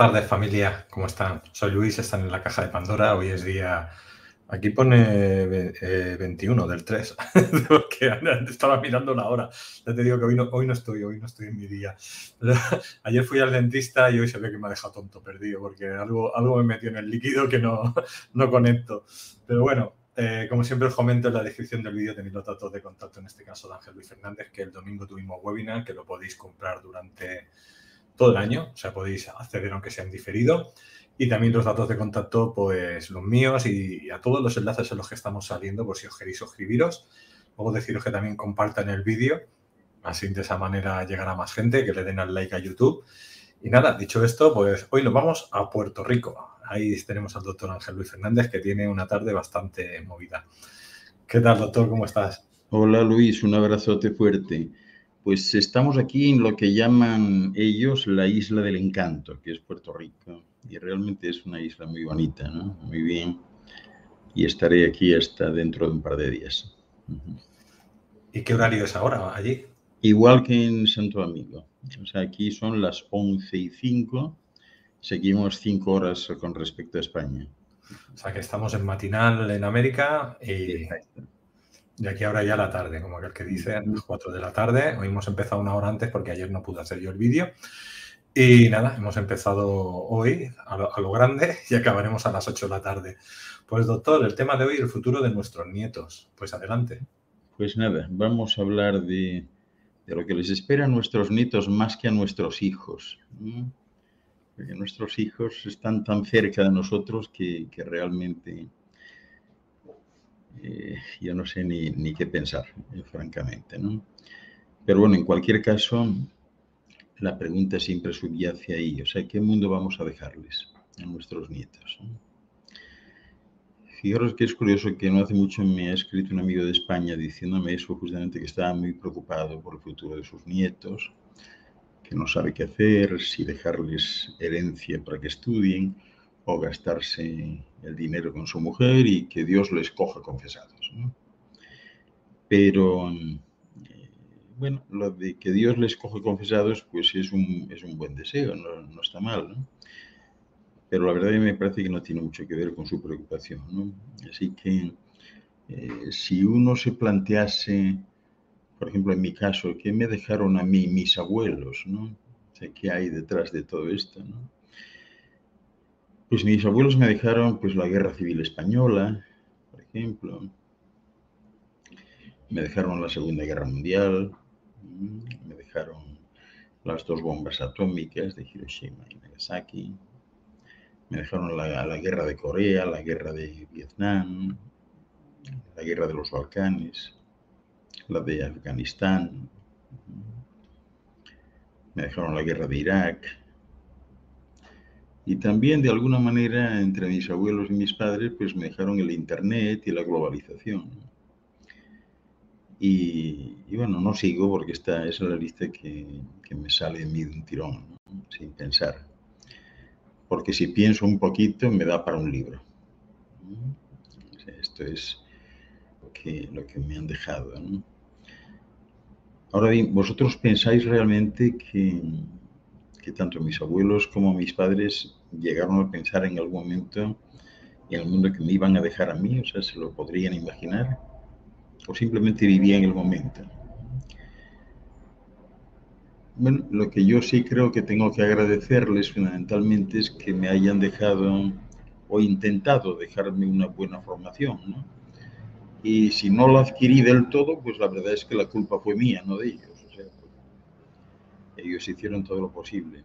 tardes familia, ¿cómo están? Soy Luis, están en la caja de Pandora. Hoy es día, aquí pone 21 eh, del 3, porque estaba mirando la hora. Ya te digo que hoy no, hoy no estoy, hoy no estoy en mi día. Ayer fui al dentista y hoy se ve que me ha dejado tonto, perdido, porque algo, algo me metió en el líquido que no, no conecto. Pero bueno, eh, como siempre os comento en la descripción del vídeo tenéis los datos de contacto, en este caso de Ángel Luis Fernández, que el domingo tuvimos webinar, que lo podéis comprar durante todo el año, o sea, podéis acceder aunque sea en diferido. Y también los datos de contacto, pues los míos y, a todos los enlaces en los que estamos saliendo, por si os queréis suscribiros. Luego deciros que también compartan el vídeo, así de esa manera llegará más gente, que le den al like a YouTube. Y nada, dicho esto, pues hoy nos vamos a Puerto Rico. Ahí tenemos al doctor Ángel Luis Fernández, que tiene una tarde bastante movida. ¿Qué tal, doctor? ¿Cómo estás? Hola, Luis. Un abrazote fuerte. Pues estamos aquí en lo que llaman ellos la isla del encanto, que es Puerto Rico. Y realmente es una isla muy bonita, ¿no? Muy bien. Y estaré aquí hasta dentro de un par de días. ¿Y qué horario es ahora allí? Igual que en Santo Domingo. O sea, aquí son las 11 y 5. Seguimos 5 horas con respecto a España. O sea, que estamos en matinal en América y... De aquí ahora ya la tarde, como aquel que dice, a las 4 de la tarde. Hoy hemos empezado una hora antes porque ayer no pude hacer yo el vídeo. Y nada, hemos empezado hoy a lo, grande y acabaremos a las 8 de la tarde. Pues doctor, el tema de hoy, el futuro de nuestros nietos. Pues adelante. Pues nada, vamos a hablar de, lo que les espera a nuestros nietos más que a nuestros hijos. Porque nuestros hijos están tan cerca de nosotros que, que realmente eh, yo no sé ni, qué pensar, eh, francamente. ¿no? Pero bueno, en cualquier caso, la pregunta siempre subyace ahí, o sea, ¿qué mundo vamos a dejarles a nuestros nietos? Fijaros que es curioso que no hace mucho me ha escrito un amigo de España diciéndome eso, justamente que estaba muy preocupado por el futuro de sus nietos, que no sabe qué hacer, si dejarles herencia para que estudien o gastarse el dinero con su mujer y que Dios les coja confesados. Pero, eh, bueno, lo de que Dios les coja confesados, pues es un, es un buen deseo, no, no está mal, ¿no? Pero la verdad me parece que no tiene mucho que ver con su preocupación, ¿no? Así que eh, si uno se plantease, por ejemplo, en mi caso, ¿qué me dejaron a mí mis abuelos, ¿no? O ¿qué hay detrás de todo esto, ¿no? Pues mis abuelos me dejaron pues la guerra civil española, por ejemplo. Me dejaron la Segunda Guerra Mundial. Mm, me dejaron las dos bombas atómicas de Hiroshima y Nagasaki. Me dejaron la, la guerra de Corea, la guerra de Vietnam, la guerra de los Balcanes, la de Afganistán. Me dejaron la guerra de Irak y también de alguna manera entre mis abuelos y mis padres pues me dejaron el internet y la globalización. Y, bueno, no sigo porque esta es la lista que, que me sale de mí de un tirón, sin pensar. Porque si pienso un poquito me da para un libro. esto es lo que, lo que me han dejado. Ahora bien, ¿vosotros pensáis realmente que, que tanto mis abuelos como mis padres llegaron a pensar en algún momento en el mundo que me iban a dejar a mí, o sea, se lo podrían imaginar, o simplemente vivían el momento. Bueno, lo que yo sí creo que tengo que agradecerles fundamentalmente es que me hayan dejado o intentado dejarme una buena formación, ¿no? Y si no la adquirí del todo, pues la verdad es que la culpa fue mía, no de ellos ellos hicieron todo lo posible.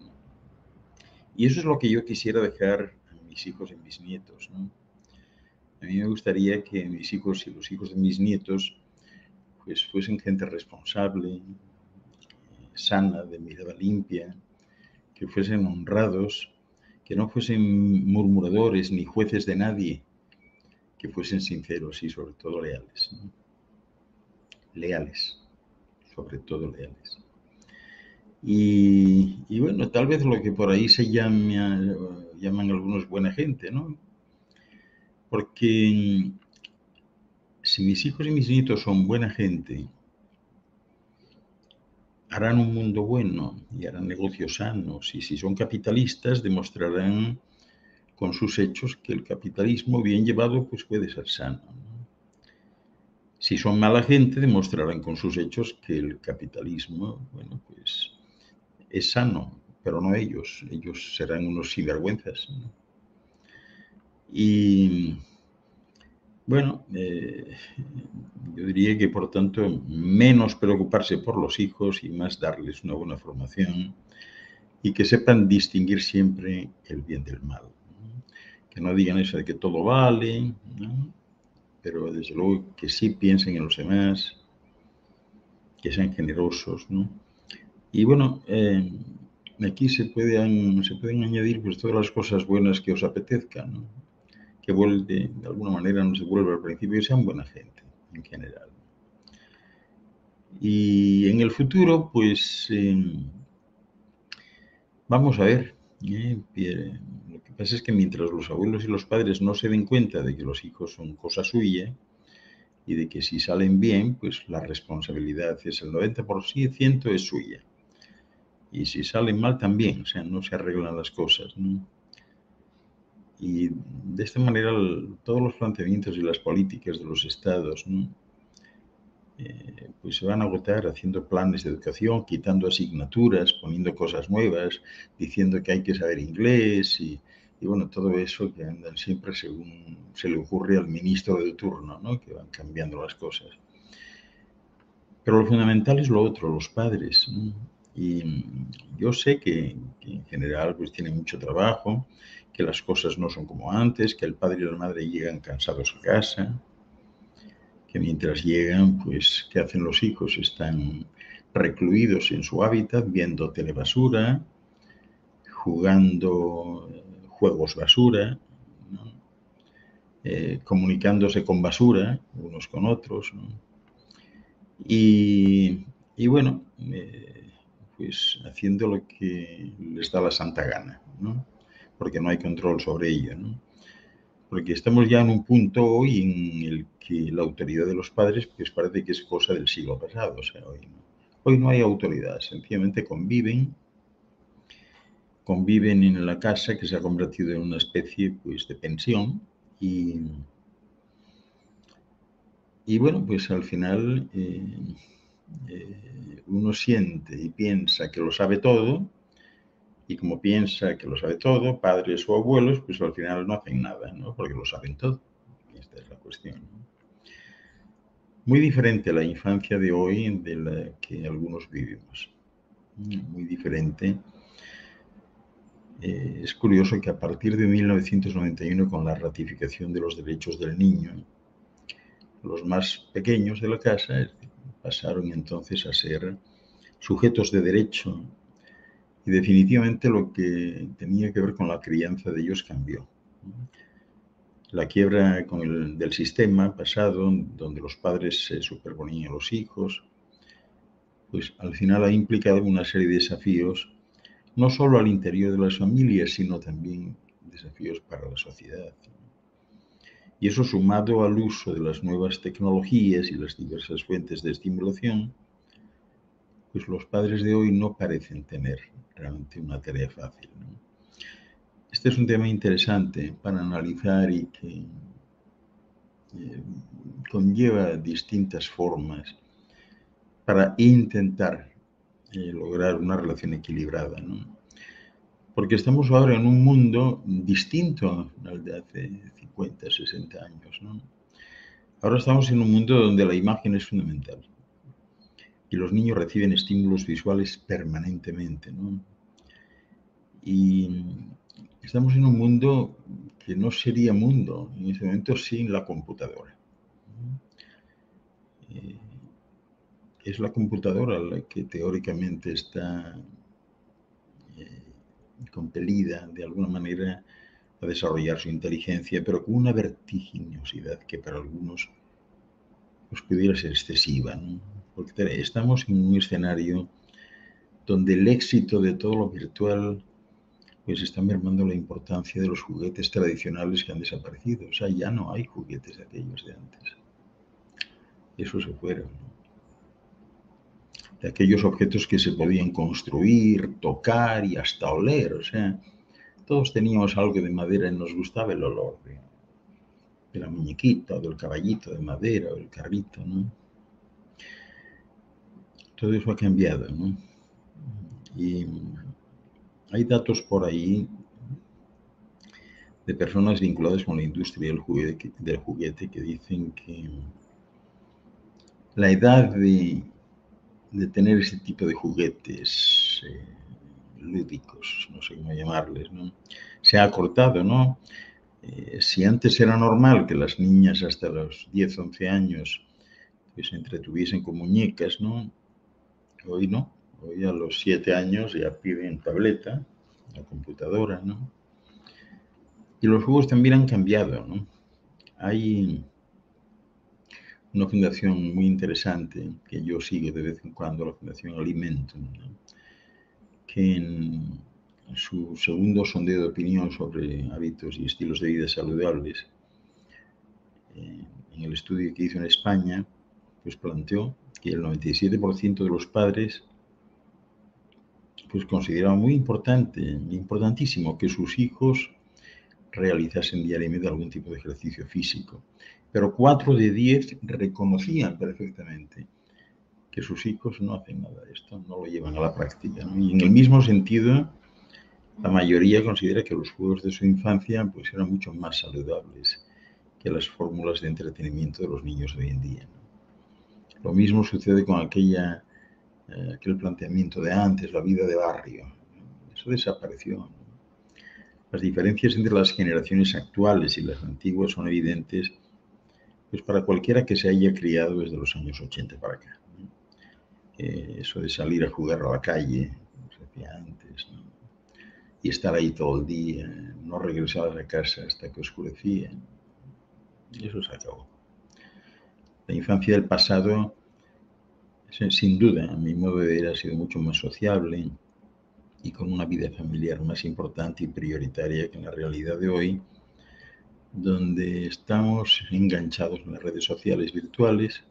Y eso es lo que yo quisiera dejar a mis hijos y mis nietos. A mí me gustaría que mis hijos y los hijos de mis nietos pues fuesen gente responsable, sana, de mirada limpia, que fuesen honrados, que no fuesen murmuradores ni jueces de nadie, que fuesen sinceros y sobre todo leales. Leales, sobre todo leales. Y, bueno, tal vez lo que por ahí se llama, llaman algunos buena gente, ¿no? Porque si mis hijos y mis nietos son buena gente, harán un mundo bueno y harán negocios sanos. Y si son capitalistas, demostrarán con sus hechos que el capitalismo bien llevado pues puede ser sano. Si son mala gente, demostrarán con sus hechos que el capitalismo, bueno, pues es sano, pero no ellos. Ellos serán unos sinvergüenzas. Y bueno, eh, yo diría que por tanto menos preocuparse por los hijos y más darles una buena formación y que sepan distinguir siempre el bien del mal. Que no digan eso de que todo vale, pero desde luego que sí piensen en los demás, que sean generosos. Y bueno, eh, aquí se pueden, se añadir pues, todas las cosas buenas que os apetezcan. ¿no? que vuelve, de alguna manera nos devuelve al principio, y sean buena gente en general. Y en el futuro, pues em, vamos a ver. ¿eh? Lo que pasa es que mientras los abuelos y los padres no se den cuenta de que los hijos son cosa suya y de que si salen bien, pues la responsabilidad es el 90% es suya. Y si salen mal también, o sea, no se arreglan las cosas. ¿no? Y de esta manera todos los planteamientos y las políticas de los estados eh, pues se van a agotar haciendo planes de educación, quitando asignaturas, poniendo cosas nuevas, diciendo que hay que saber inglés y, bueno, todo eso que andan siempre según se le ocurre al ministro de turno, ¿no? que van cambiando las cosas. Pero lo fundamental es lo otro, los padres. Y yo sé que, en general pues tienen mucho trabajo que las cosas no son como antes, que el padre y la madre llegan cansados a casa, que mientras llegan, pues, ¿qué hacen los hijos? Están recluidos en su hábitat, viendo telebasura, jugando juegos basura, eh, comunicándose con basura, unos con otros. Y, bueno, eh, pues haciendo lo que les da la santa gana. ¿no? porque no hay control sobre ella. ¿no? Porque estamos ya en un punto hoy en el que la autoridad de los padres pues parece que es cosa del siglo pasado. O sea, hoy, no, hoy no hay autoridad, sencillamente conviven, conviven en la casa que se ha convertido en una especie pues, de pensión y, y bueno, pues al final eh, uno siente y piensa que lo sabe todo y como piensa que lo sabe todo, padres o abuelos, pues al final no hacen nada, ¿no? Porque lo saben todo. Esta es la cuestión. Muy diferente la infancia de hoy de la que algunos vivimos. Muy diferente. Eh, es curioso que a partir de 1991, con la ratificación de los derechos del niño, los más pequeños de la casa pasaron entonces a ser sujetos de derecho y definitivamente lo que tenía que ver con la crianza de ellos cambió. La quiebra del sistema pasado, donde los padres se superponían a los hijos, pues al final ha implicado una serie de desafíos, no solo al interior de las familias, sino también desafíos para la sociedad. Y eso sumado al uso de las nuevas tecnologías y las diversas fuentes de estimulación, pues los padres de hoy no parecen tener realmente una tarea fácil. Este es un tema interesante para analizar y que eh, conlleva distintas formas para intentar eh, lograr una relación equilibrada. Porque estamos ahora en un mundo distinto al de hace 50, 60 años. Ahora estamos en un mundo donde la imagen es fundamental y los niños reciben estímulos visuales permanentemente. ¿no? Y estamos en un mundo que no sería mundo en ese momento sin la computadora. Eh, es la computadora la que teóricamente está eh, compelida de alguna manera a desarrollar su inteligencia, pero con una vertiginosidad que para algunos pues, pudiera ser excesiva. ¿no? porque estamos en un escenario donde el éxito de todo lo virtual pues está mermando la importancia de los juguetes tradicionales que han desaparecido. O sea, ya no hay juguetes de aquellos de antes. Eso se fueron. de aquellos objetos que se podían construir, tocar y hasta oler. O sea, todos teníamos algo de madera y nos gustaba el olor de, la muñequita, o del caballito de madera, o el carrito, ¿no? Todo eso ha cambiado, ¿no? Y hay datos por ahí de personas vinculadas con la industria del juguete, del que dicen que la edad de, tener ese tipo de juguetes eh, lúdicos, no sé cómo llamarles, ¿no? se ha acortado, ¿no? Eh, si antes era normal que las niñas hasta los 10, 11 años pues, se entretuviesen con muñecas, ¿no? Hoy no, hoy a los 7 años ya piden tableta, la computadora, ¿no? Y los juegos también han cambiado, ¿no? Hay una fundación muy interesante que yo sigo de vez en cuando, la Fundación Alimentum, en su segundo sondeo de opinión sobre hábitos y estilos de vida saludables, eh, en el estudio que hizo en España, pues planteó que el 97% de los padres pues consideraba muy importante, importantísimo que sus hijos realizasen diariamente algún tipo de ejercicio físico. Pero 4 de 10 reconocían perfectamente que sus hijos no hacen nada de esto, no lo llevan a la práctica. Y en el mismo sentido, la mayoría considera que los juegos de su infancia pues, eran mucho más saludables que las fórmulas de entretenimiento de los niños de hoy en día. Lo mismo sucede con aquella, eh, aquel planteamiento de antes, la vida de barrio. Eso desapareció. Las diferencias entre las generaciones actuales y las antiguas son evidentes pues para cualquiera que se haya criado desde los años 80 para acá. Eh, eso de salir a jugar a la calle, como se hacía antes, y estar ahí todo el día, no regresar a casa hasta que oscurecía, y eso se acabó. La infancia del pasado, sin duda, a mi modo de ver, ha sido mucho más sociable, y con una vida familiar más importante y prioritaria que en la realidad de hoy, donde estamos enganchados en las redes sociales virtuales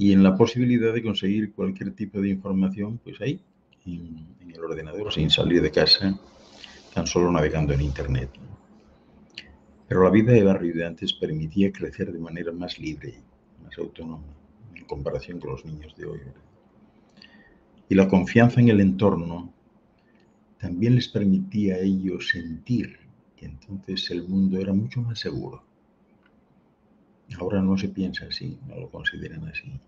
y en la posibilidad de conseguir cualquier tipo de información, pues ahí, en, el ordenador, sin salir de casa, tan solo navegando en Internet. Pero la vida de barrio de antes permitía crecer de manera más libre, más autónoma, en comparación con los niños de hoy. Y la confianza en el entorno también les permitía a ellos sentir que entonces el mundo era mucho más seguro. Ahora no se piensa así, no lo consideran así.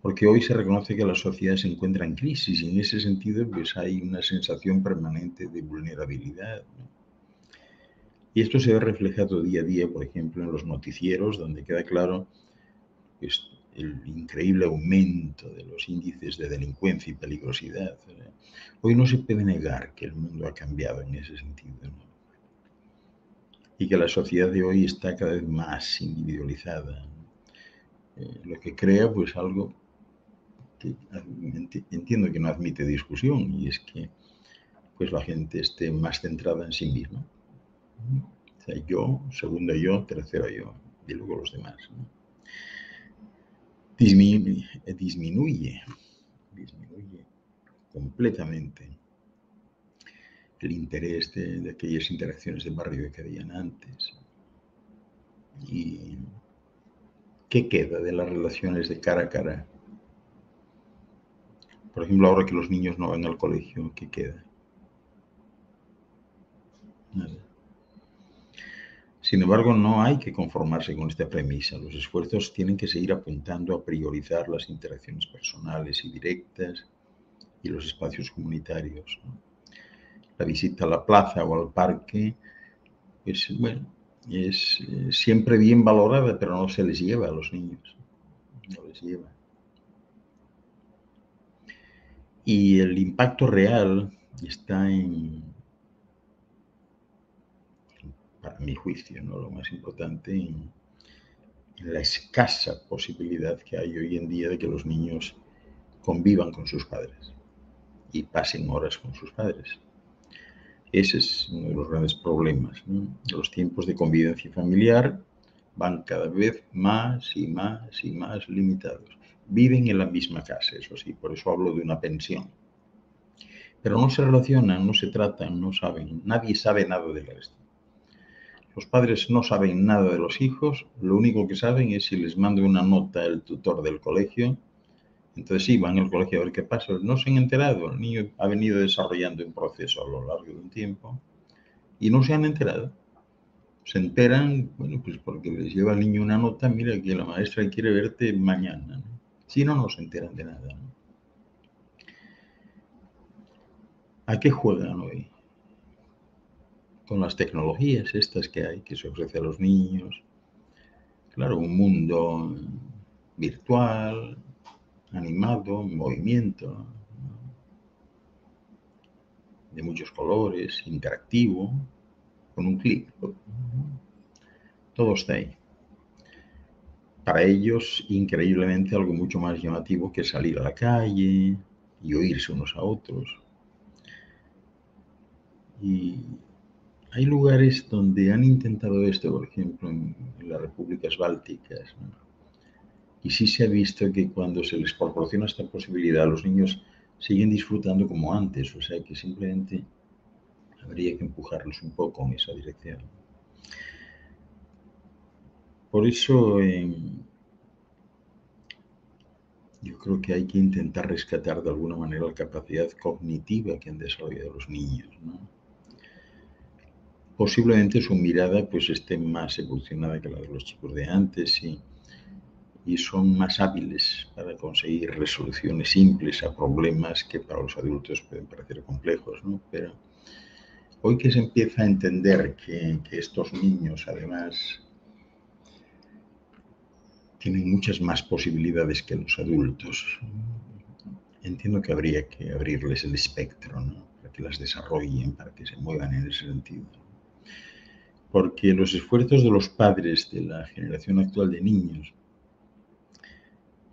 Porque hoy se reconoce que la sociedad se encuentra en crisis y en ese sentido pues hay una sensación permanente de vulnerabilidad. Y esto se ve reflejado día a día, por ejemplo, en los noticieros, donde queda claro pues, el increíble aumento de los índices de delincuencia y peligrosidad. Hoy no se puede negar que el mundo ha cambiado en ese sentido. Y que la sociedad de hoy está cada vez más individualizada. Eh, lo que crea pues algo que entiendo que no admite discusión y es que pues la gente esté más centrada en sí misma. O sea, yo, segundo yo, tercero yo y luego los demás disminuye, disminuye, disminuye completamente el interés de, aquellas interacciones de barrio que habían antes. ¿Y qué queda de las relaciones de cara a cara? Por ejemplo, ahora que los niños no van al colegio, ¿qué queda? Sin embargo, no hay que conformarse con esta premisa. Los esfuerzos tienen que seguir apuntando a priorizar las interacciones personales y directas y los espacios comunitarios. La visita a la plaza o al parque, pues, bueno, es eh, siempre bien valorada, pero no se les lleva a los niños. No les lleva. Y el impacto real está en para mi juicio, ¿no? lo más importante en, la escasa posibilidad que hay hoy en día de que los niños convivan con sus padres y pasen horas con sus padres. Ese es uno de los grandes problemas. Los tiempos de convivencia familiar van cada vez más y más y más limitados. Viven en la misma casa, eso sí, por eso hablo de una pensión. Pero no se relacionan, no se tratan, no saben, nadie sabe nada del resto. Los padres no saben nada de los hijos, lo único que saben es si les manda una nota el tutor del colegio. Entonces sí, van al colegio a ver qué pasa. No se han enterado, el niño ha venido desarrollando un proceso a lo largo de un tiempo y no se han enterado. Se enteran, bueno, pues porque les lleva al niño una nota, mira que la maestra quiere verte mañana. Si no, no se enteran de nada. ¿A qué juegan hoy? con las tecnologías estas que hay, que se ofrece a los niños. Claro, un mundo virtual, animado, en movimiento, de muchos colores, interactivo, con un clic. Todo está ahí. Para ellos, increíblemente, algo mucho más llamativo que salir a la calle y oírse unos a otros. Y hay lugares donde han intentado esto, por ejemplo, en, las repúblicas bálticas, y sí se ha visto que cuando se les proporciona esta posibilidad, los niños siguen disfrutando como antes, o sea que simplemente habría que empujarlos un poco en esa dirección. Por eso yo creo que hay que intentar rescatar de alguna manera la capacidad cognitiva que han desarrollado los niños. posiblemente su mirada pues esté más evolucionada que la de los chicos de antes y, y son más hábiles para conseguir resoluciones simples a problemas que para los adultos pueden parecer complejos. Pero hoy que se empieza a entender que estos niños además tienen muchas más posibilidades que los adultos, entiendo que habría que abrirles el espectro, ¿no? para que las desarrollen, para que se muevan en ese sentido porque los esfuerzos de los padres de la generación actual de niños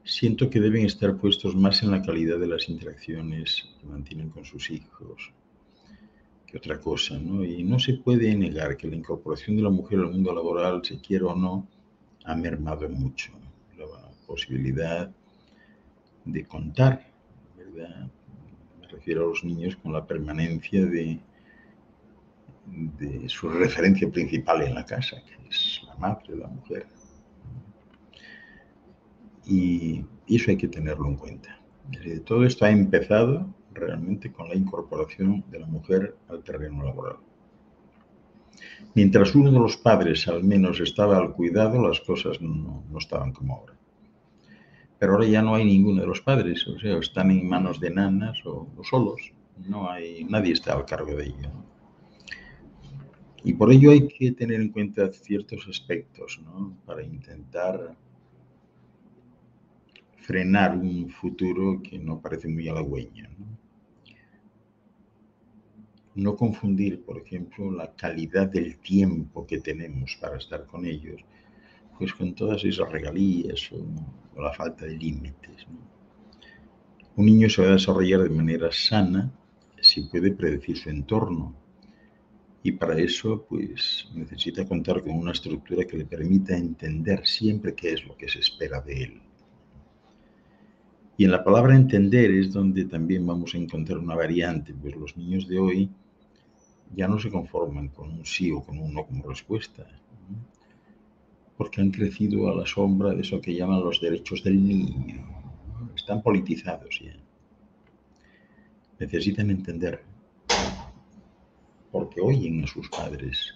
siento que deben estar puestos más en la calidad de las interacciones que mantienen con sus hijos que otra cosa, ¿no? Y no se puede negar que la incorporación de la mujer al mundo laboral, se quiera o no, ha mermado mucho la posibilidad de contar, ¿verdad? Me refiero a los niños con la permanencia de de su referencia principal en la casa, que es la madre, la mujer. Y eso hay que tenerlo en cuenta. Todo esto ha empezado realmente con la incorporación de la mujer al terreno laboral. Mientras uno de los padres al menos estaba al cuidado, las cosas no, estaban como ahora. Pero ahora ya no hay ninguno de los padres, o sea, están en manos de nanas o, solos. No hay, nadie está al cargo de ello. Y por ello hay que tener en cuenta ciertos aspectos ¿no? para intentar frenar un futuro que no parece muy halagüeño. No confundir, por ejemplo, la calidad del tiempo que tenemos para estar con ellos, pues con todas esas regalías o, la falta de límites. Un niño se va a desarrollar de manera sana si puede predecir su entorno, y para eso, pues necesita contar con una estructura que le permita entender siempre qué es lo que se espera de él. Y en la palabra entender es donde también vamos a encontrar una variante, pues los niños de hoy ya no se conforman con un sí o con un no como respuesta, porque han crecido a la sombra de eso que llaman los derechos del niño. Están politizados ya. Necesitan entender porque oyen a sus padres.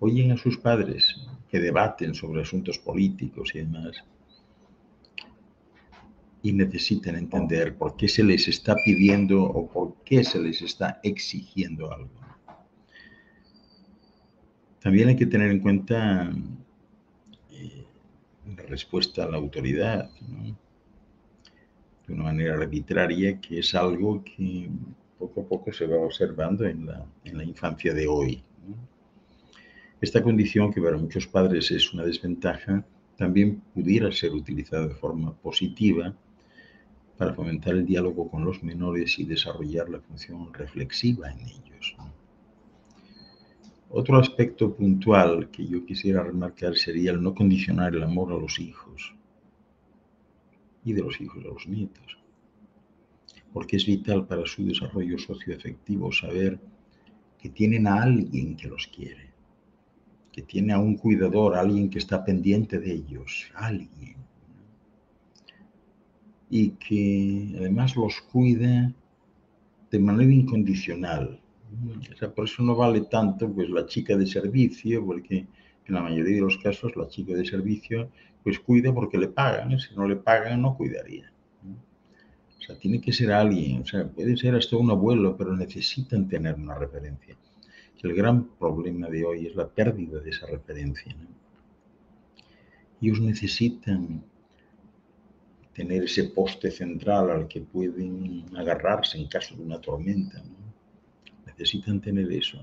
Oyen a sus padres que debaten sobre asuntos políticos y demás. Y necesitan entender por qué se les está pidiendo o por qué se les está exigiendo algo. También hay que tener en cuenta eh, la respuesta a la autoridad, de una manera arbitraria, que es algo que poco a poco se va observando en la, en la infancia de hoy. Esta condición, que para muchos padres es una desventaja, también pudiera ser utilizada de forma positiva para fomentar el diálogo con los menores y desarrollar la función reflexiva en ellos. Otro aspecto puntual que yo quisiera remarcar sería el no condicionar el amor a los hijos. y de los hijos a los nietos. Porque es vital para su desarrollo socioafectivo saber que tienen a alguien que los quiere, que tiene a un cuidador, a alguien que está pendiente de ellos, alguien. Y que además los cuida de manera incondicional. O sea, por eso no vale tanto pues la chica de servicio, porque en la mayoría de los casos la chica de servicio pues cuida porque le pagan, si no le pagan no cuidaría. O sea, tiene que ser alguien, o sea, puede ser hasta un abuelo, pero necesitan tener una referencia. El gran problema de hoy es la pérdida de esa referencia. Ellos necesitan tener ese poste central al que pueden agarrarse en caso de una tormenta. Necesitan tener eso,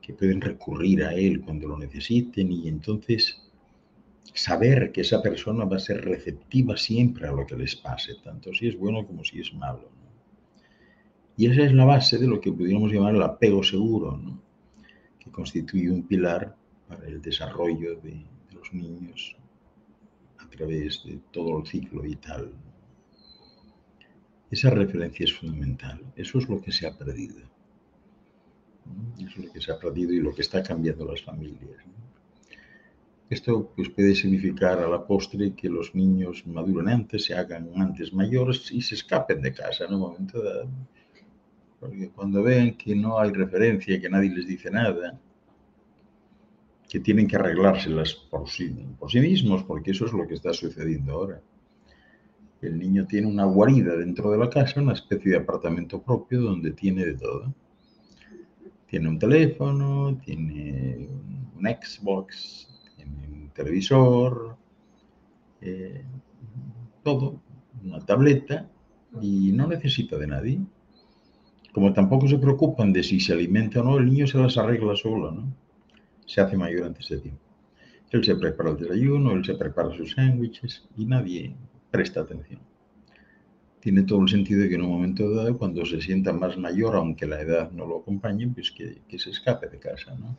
que pueden recurrir a él cuando lo necesiten y entonces saber que esa persona va a ser receptiva siempre a lo que les pase, tanto si es bueno como si es malo. Y esa es la base de lo que pudiéramos llamar el apego seguro, que constituye un pilar para el desarrollo de, los niños través de todo el ciclo vital. Esa referencia es fundamental. Eso es lo que se ha perdido. Eso es lo que se ha perdido y lo que está cambiando las familias. Esto pues, puede significar a la postre que los niños maduren antes, se hagan antes mayores y se escapen de casa en un momento dado. Porque cuando ven que no hay referencia, que nadie les dice nada, que tienen que arreglárselas por sí, mismos, porque eso es lo que está sucediendo ahora. El niño tiene una guarida dentro de la casa, una especie de apartamento propio donde tiene de todo. Tiene un teléfono, tiene un Xbox, tiene un televisor, eh, todo, una tableta, y no necesita de nadie. Como tampoco se preocupan de si se alimenta o no, el niño se las arregla solo, ¿no? Se hace mayor antes de tiempo. Él se prepara el desayuno, él se prepara sus sándwiches y nadie presta atención tiene todo el sentido de que en un momento dado, cuando se sienta más mayor, aunque la edad no lo acompañe, pues que, se escape de casa, ¿no?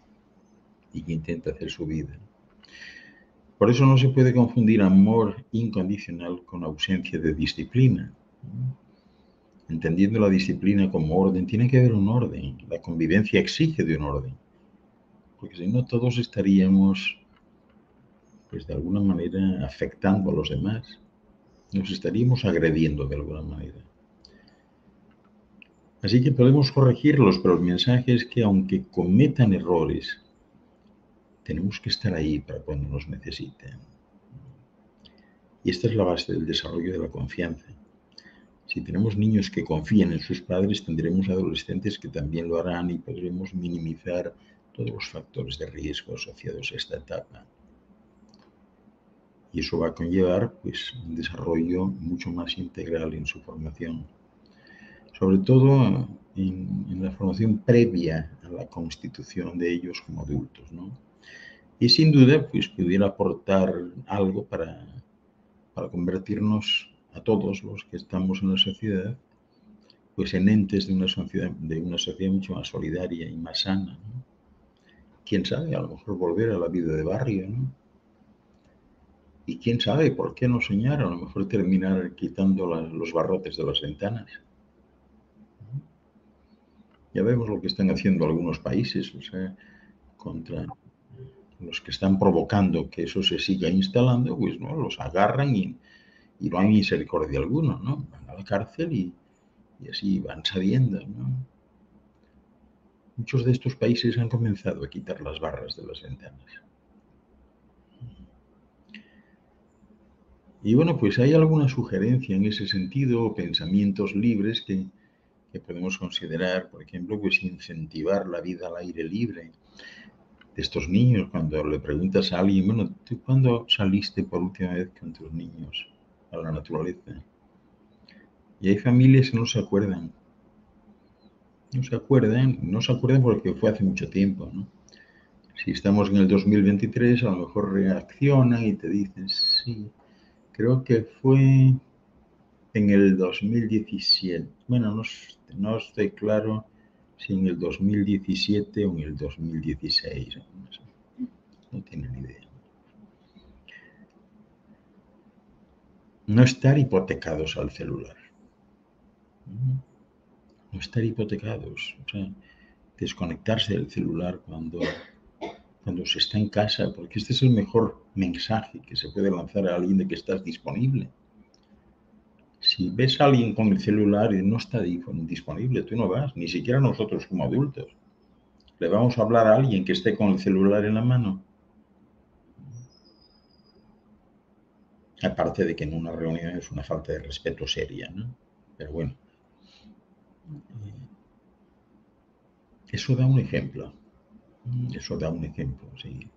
Y que intente hacer su vida. Por eso no se puede confundir amor incondicional con ausencia de disciplina. Entendiendo la disciplina como orden, tiene que haber un orden. La convivencia exige de un orden. Porque si no, todos estaríamos, pues de alguna manera, afectando a los demás nos estaríamos agrediendo de alguna manera. Así que podemos corregirlos, pero el mensaje es que aunque cometan errores, tenemos que estar ahí para cuando nos necesiten. Y esta es la base del desarrollo de la confianza. Si tenemos niños que confían en sus padres, tendremos adolescentes que también lo harán y podremos minimizar todos los factores de riesgo asociados a esta etapa y eso va a conllevar pues, un desarrollo mucho más integral en su formación, sobre todo en, la formación previa a la constitución de ellos como adultos. ¿no? Y sin duda pues, pudiera aportar algo para, para convertirnos a todos los que estamos en la sociedad pues en entes de una sociedad, de una sociedad mucho más solidaria y más sana. Quién sabe, a lo mejor volver a la vida de barrio, ¿no? Y quién sabe por qué no soñar, a lo mejor terminar quitando los barrotes de las ventanas. Ya vemos lo que están haciendo algunos países, o sea, contra los que están provocando que eso se siga instalando, pues no, los agarran y, no hay misericordia alguna, ¿no? Van a la cárcel y, y así van saliendo, ¿no? Muchos de estos países han comenzado a quitar las barras de las ventanas. Y bueno, pues hay alguna sugerencia en ese sentido, pensamientos libres que, podemos considerar, por ejemplo, pues incentivar la vida al aire libre de estos niños. Cuando le preguntas a alguien, bueno, ¿tú cuándo saliste por última vez con tus niños a la naturaleza? Y hay familias que no se acuerdan. No se acuerdan, no se acuerdan porque fue hace mucho tiempo, ¿no? Si estamos en el 2023, a lo mejor reaccionan y te dicen, sí, creo que fue en el 2017. Bueno, no, estoy claro si en el 2017 o en el 2016. No tienen idea. no estar hipotecados al celular. No estar hipotecados. O sea, desconectarse del celular cuando, cuando se está en casa, porque este es el mejor mensaje que se puede lanzar a alguien de que estás disponible. Si ves a alguien con el celular y no está disponible, tú no vas, ni siquiera nosotros como adultos. Le vamos a hablar a alguien que esté con el celular en la mano. Aparte de que en una reunión es una falta de respeto seria, ¿no? Pero bueno. Eso da un ejemplo. Eso da un ejemplo, sí.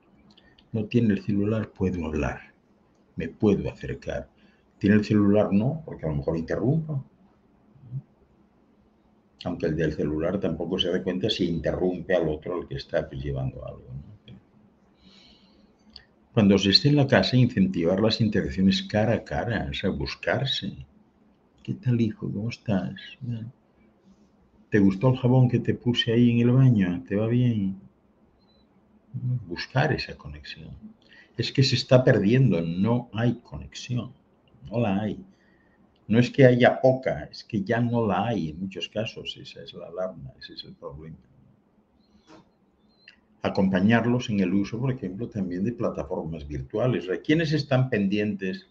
No tiene el celular, puedo hablar. Me puedo acercar tiene el celular, no, porque a lo mejor interrumpa. Aunque el del celular tampoco se da cuenta si interrumpe al otro el que está pues, llevando algo. Cuando se esté en la casa, incentivar las interacciones cara a cara, o sea, buscarse. ¿Qué tal, hijo? ¿Cómo estás? ¿Te gustó el jabón que te puse ahí en el baño? ¿Te va bien? Buscar esa conexión. Es que se está perdiendo, no hay conexión no la hay. No es que haya poca, es que ya no la hay en muchos casos, esa es la alarma, ese es el problema. Acompañarlos en el uso, por ejemplo, también de plataformas virtuales. ¿Quiénes están pendientes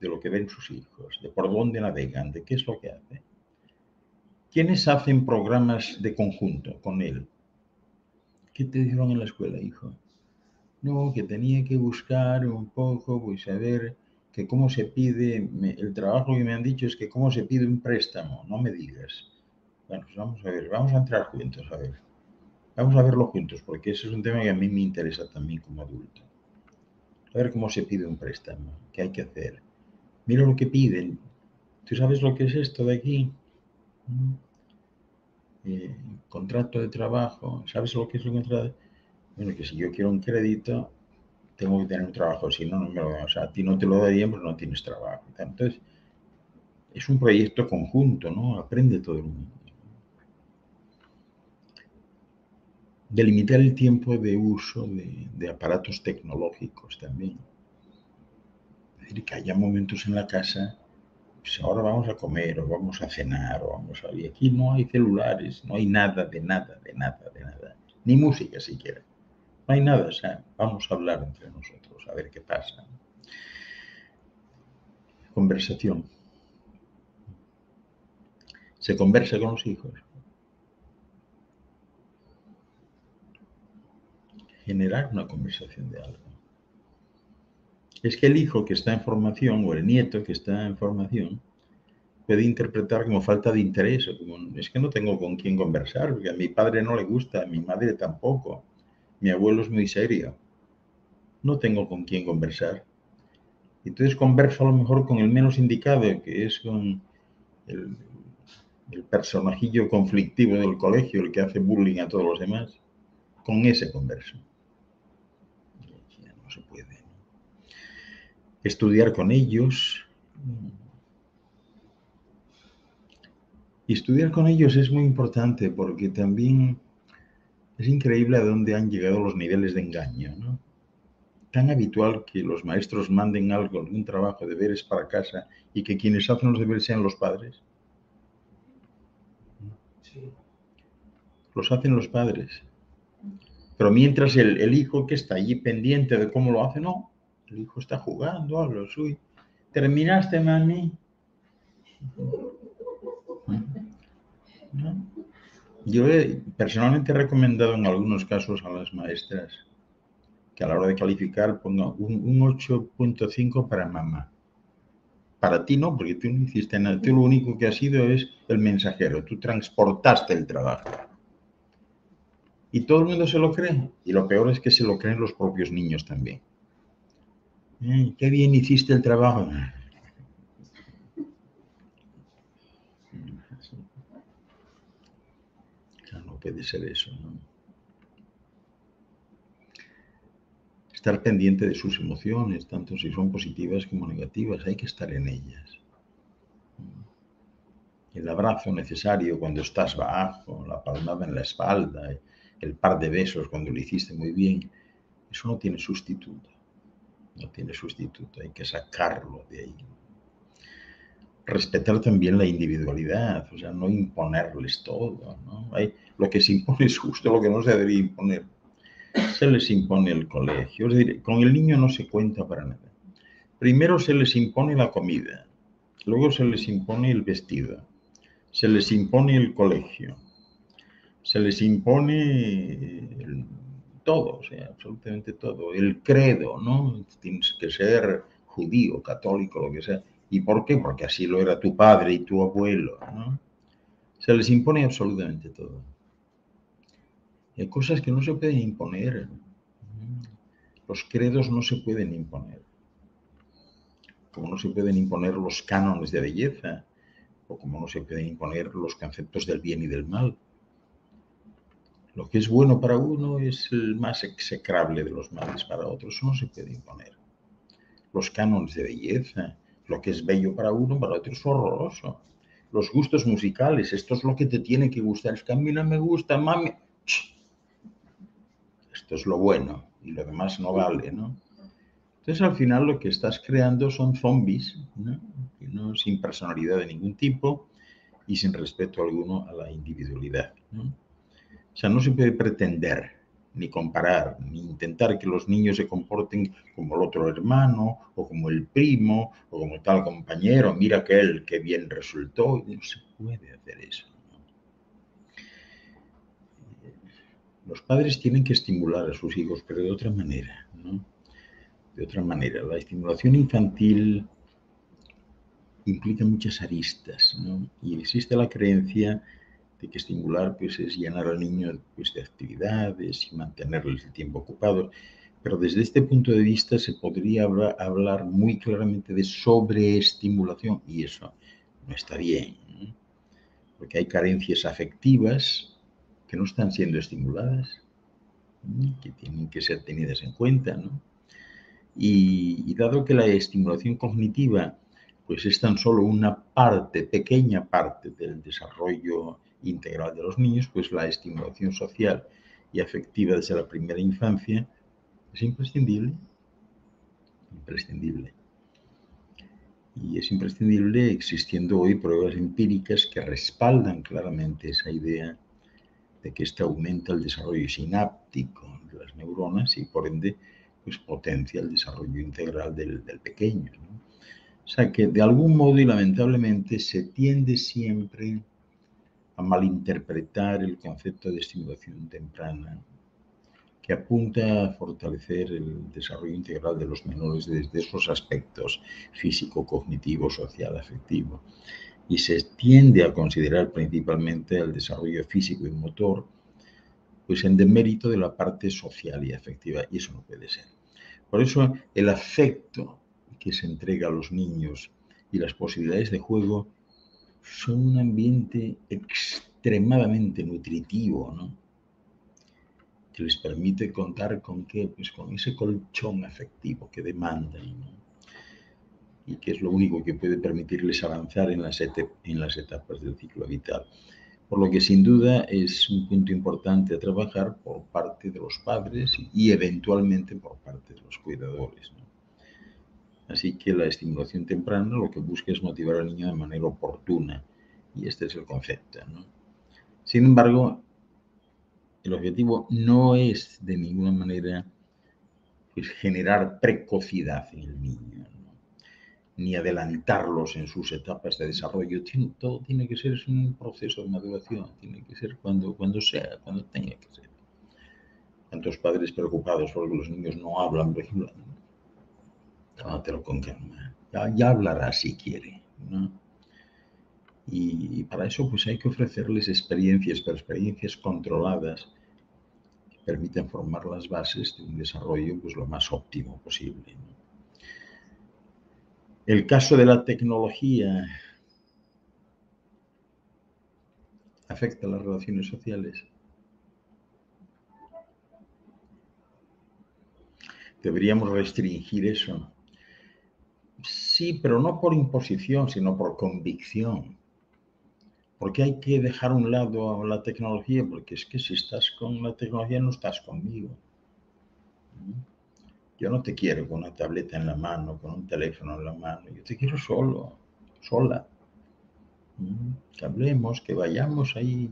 de lo que ven sus hijos, de por dónde navegan, de qué es lo que hacen? ¿Quiénes hacen programas de conjunto con él? ¿Qué te dijeron en la escuela, hijo? No, que tenía que buscar un poco, pues a ver que cómo se pide, el trabajo que me han dicho es que cómo se pide un préstamo, no me digas. Pues vamos a ver, vamos a entrar juntos, a ver. Vamos a verlo juntos, porque ese es un tema que a mí me interesa también como adulto. A ver cómo se pide un préstamo, qué hay que hacer. Mira lo que piden. ¿Tú sabes lo que es esto de aquí? Eh, contrato de trabajo. ¿Sabes lo que es un contrato? Bueno, que si yo quiero un crédito, tengo que tener un trabajo, si no, no me lo O sea, a ti no te lo darían, pero no tienes trabajo. Entonces, es un proyecto conjunto, ¿no? Aprende todo el mundo. Delimitar el tiempo de uso de, aparatos tecnológicos también. Es decir, que haya momentos en la casa, pues ahora vamos a comer, o vamos a cenar, o vamos a... Y aquí no hay celulares, no hay nada, de nada, de nada, de nada. Ni música siquiera. No hay nada, o vamos a hablar entre nosotros, a ver qué pasa. Conversación. Se conversa con los hijos. Generar una conversación de algo. Es que el hijo que está en formación o el nieto que está en formación puede interpretar como falta de interés, o como es que no tengo con quién conversar, porque a mi padre no le gusta, a mi madre tampoco mi abuelo es muy serio, no tengo con quién conversar. Entonces converso a lo mejor con el menos indicado, que es con el, personajillo conflictivo del colegio, el que hace bullying a todos los demás. Con ese converso. no se puede. Estudiar con ellos. Y estudiar con ellos es muy importante porque también es increíble a dónde han llegado los niveles de engaño, ¿no? Tan habitual que los maestros manden algo, algún trabajo, deberes para casa y que quienes hacen los deberes sean los padres. Los hacen los padres. Pero mientras el, hijo que está allí pendiente de cómo lo hace, no. El hijo está jugando a lo suyo. ¿Terminaste, mami? Yo he, personalmente he recomendado en algunos casos a las maestras que a la hora de calificar pongan un, 8.5 para mamá. Para ti no, porque tú no hiciste nada. Tú lo único que has sido es el mensajero. Tú transportaste el trabajo. Y todo el mundo se lo cree. Y lo peor es que se lo creen los propios niños también. Qué bien hiciste el trabajo. puede ser eso. Estar pendiente de sus emociones, tanto si son positivas como negativas, hay que estar en ellas. El abrazo necesario cuando estás bajo, la palmada en la espalda, el par de besos cuando lo hiciste muy bien, eso no tiene sustituto. No tiene sustituto, hay que sacarlo de ahí. respetar también la individualidad, o sea, no imponerles todo. ¿no? Hay, lo que se impone es justo lo que no se debería imponer. Se les impone el colegio, es decir, con el niño no se cuenta para nada. Primero se les impone la comida, luego se les impone el vestido, se les impone el colegio, se les impone todo, o sea, absolutamente todo. El credo, ¿no? Tienes que ser judío, católico, lo que sea. ¿Y por qué? Porque así lo era tu padre y tu abuelo, ¿no? Se les impone absolutamente todo. Hay cosas que no se pueden imponer. Los credos no se pueden imponer. Como no se pueden imponer los cánones de belleza, o como no se pueden imponer los conceptos del bien y del mal. Lo que es bueno para uno es el más execrable de los males para otros. No se puede imponer. Los cánones de belleza, lo que es bello para uno, para otro es horroroso. Los gustos musicales, esto es lo que te tiene que gustar. Es que a mí no me gusta, mami. Esto es lo bueno y lo demás no vale, ¿no? Entonces al final lo que estás creando son zombies, ¿no? ¿no? sin personalidad de ningún tipo y sin respeto alguno a la individualidad. ¿no? O sea, no se puede pretender ni comparar, ni intentar que los niños se comporten como el otro hermano, o como el primo, o como tal compañero, mira aquel que bien resultó. No se puede hacer eso. Los padres tienen que estimular a sus hijos, pero de otra manera, ¿no? De otra manera. La estimulación infantil implica muchas aristas, ¿no? Y existe la creencia de que estimular pues, es llenar al niño pues, de actividades y mantenerles el tiempo ocupado. Pero desde este punto de vista se podría hablar muy claramente de sobreestimulación y eso no está bien, porque hay carencias afectivas que no están siendo estimuladas, que tienen que ser tenidas en cuenta. ¿no? Y, y dado que la estimulación cognitiva pues es tan solo una parte, pequeña parte del desarrollo integral de los niños, pues la estimulación social y afectiva desde la primera infancia es imprescindible. Imprescindible. Y es imprescindible existiendo hoy pruebas empíricas que respaldan claramente esa idea de que esto aumenta el desarrollo sináptico de las neuronas y por ende pues potencia el desarrollo integral del, pequeño. O sea que de algún modo y lamentablemente se tiende siempre a malinterpretar el concepto de estimulación temprana, que apunta a fortalecer el desarrollo integral de los menores desde esos aspectos físico, cognitivo, social, afectivo. Y se tiende a considerar principalmente el desarrollo físico y motor, pues en demérito de la parte social y afectiva, y eso no puede ser. Por eso el afecto que se entrega a los niños y las posibilidades de juego son un ambiente extremadamente nutritivo, ¿no? que les permite contar con qué, pues con ese colchón afectivo que demandan, ¿no? y que es lo único que puede permitirles avanzar en las, etapas del ciclo vital. Por lo que sin duda es un punto importante a trabajar por parte de los padres y eventualmente por parte de los cuidadores. ¿no? Así que la estimulación temprana lo que busca es motivar al niño de manera oportuna. Y este es el concepto. Sin embargo, el objetivo no es de ninguna manera pues, generar precocidad en el niño, ni adelantarlos en sus etapas de desarrollo. Todo tiene que ser un proceso de maduración, tiene que ser cuando, cuando sea, cuando tenga que ser. Tantos padres preocupados porque los niños no hablan, por ejemplo, Ya, ya hablará si quiere. Y, para eso pues hay que ofrecerles experiencias, pero experiencias controladas que permitan formar las bases de un desarrollo pues lo más óptimo posible. El caso de la tecnología afecta a las relaciones sociales. Deberíamos restringir eso Sí, pero no por imposición, sino por convicción. Porque hay que dejar a un lado la tecnología, porque es que si estás con la tecnología no estás conmigo. Yo no te quiero con una tableta en la mano, con un teléfono en la mano, yo te quiero solo, sola. Que hablemos, que vayamos ahí,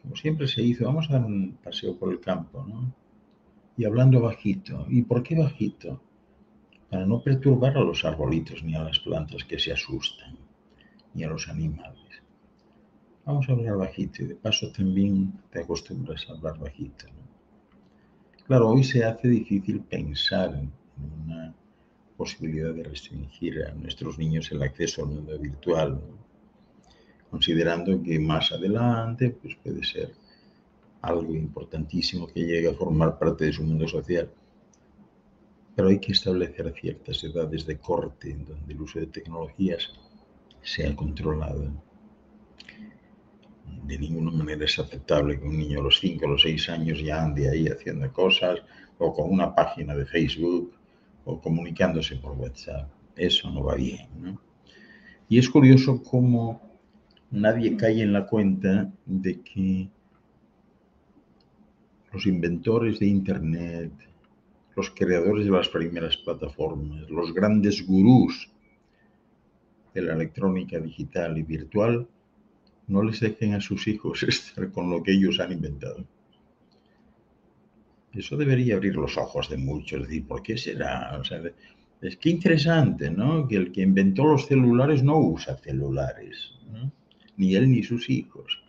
como siempre se hizo, vamos a dar un paseo por el campo, ¿no? Y hablando bajito. ¿Y por qué bajito? Para no perturbar a los arbolitos ni a las plantas que se asustan, ni a los animales. Vamos a hablar bajito y de paso también te acostumbras a hablar bajito. Claro, hoy se hace difícil pensar en una posibilidad de restringir a nuestros niños el acceso al mundo virtual, considerando que más adelante pues puede ser algo importantísimo que llegue a formar parte de su mundo social. Pero hay que establecer ciertas edades de corte en donde el uso de tecnologías sea controlado de ninguna manera es aceptable que un niño a los 5 o los 6 años ya ande ahí haciendo cosas o con una página de Facebook o comunicándose por WhatsApp. Eso no va bien. Y es curioso cómo nadie cae en la cuenta de que los inventores de Internet, los creadores de las primeras plataformas, los grandes gurús de la electrónica digital y virtual, no les dejen a sus hijos estar con lo que ellos han inventado. Eso debería abrir los ojos de muchos, decir, ¿por qué será? O sea, es que interesante, ¿no? Que el que inventó los celulares no usa celulares, ni él ni sus hijos.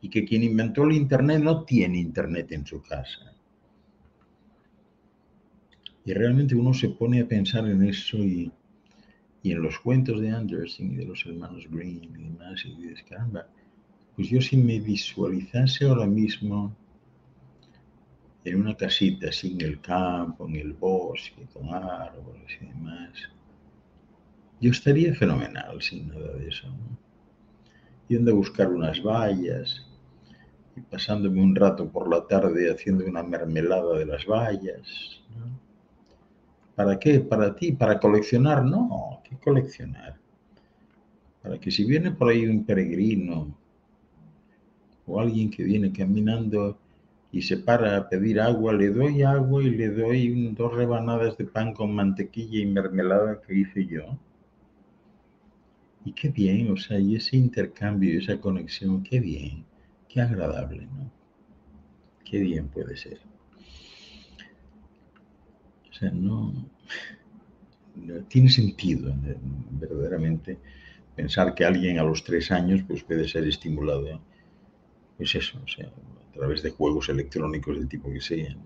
Y que quien inventó el Internet no tiene Internet en su casa. Y realmente uno se pone a pensar en eso y, y en los cuentos de Anderson y de los hermanos Green y demás, y dices, caramba, pues yo si me visualizase ahora mismo en una casita así en el campo, en el bosque, con árboles y demás, yo estaría fenomenal sin nada de eso. ¿no? Yendo a buscar unas vallas y pasándome un rato por la tarde haciendo una mermelada de las vallas. ¿no? ¿Para qué? ¿Para ti? ¿Para coleccionar? No, ¿qué coleccionar? Para que si viene por ahí un peregrino o alguien que viene caminando y se para a pedir agua, le doy agua y le doy dos rebanadas de pan con mantequilla y mermelada que hice yo. Y qué bien, o sea, y ese intercambio, esa conexión, qué bien, qué agradable, ¿no? Qué bien puede ser. O sea, no, tiene sentido verdaderamente pensar que alguien a los tres años pues, puede ser estimulado. ¿eh? Eso, o sea, a través de juegos electrónicos del tipo que sea.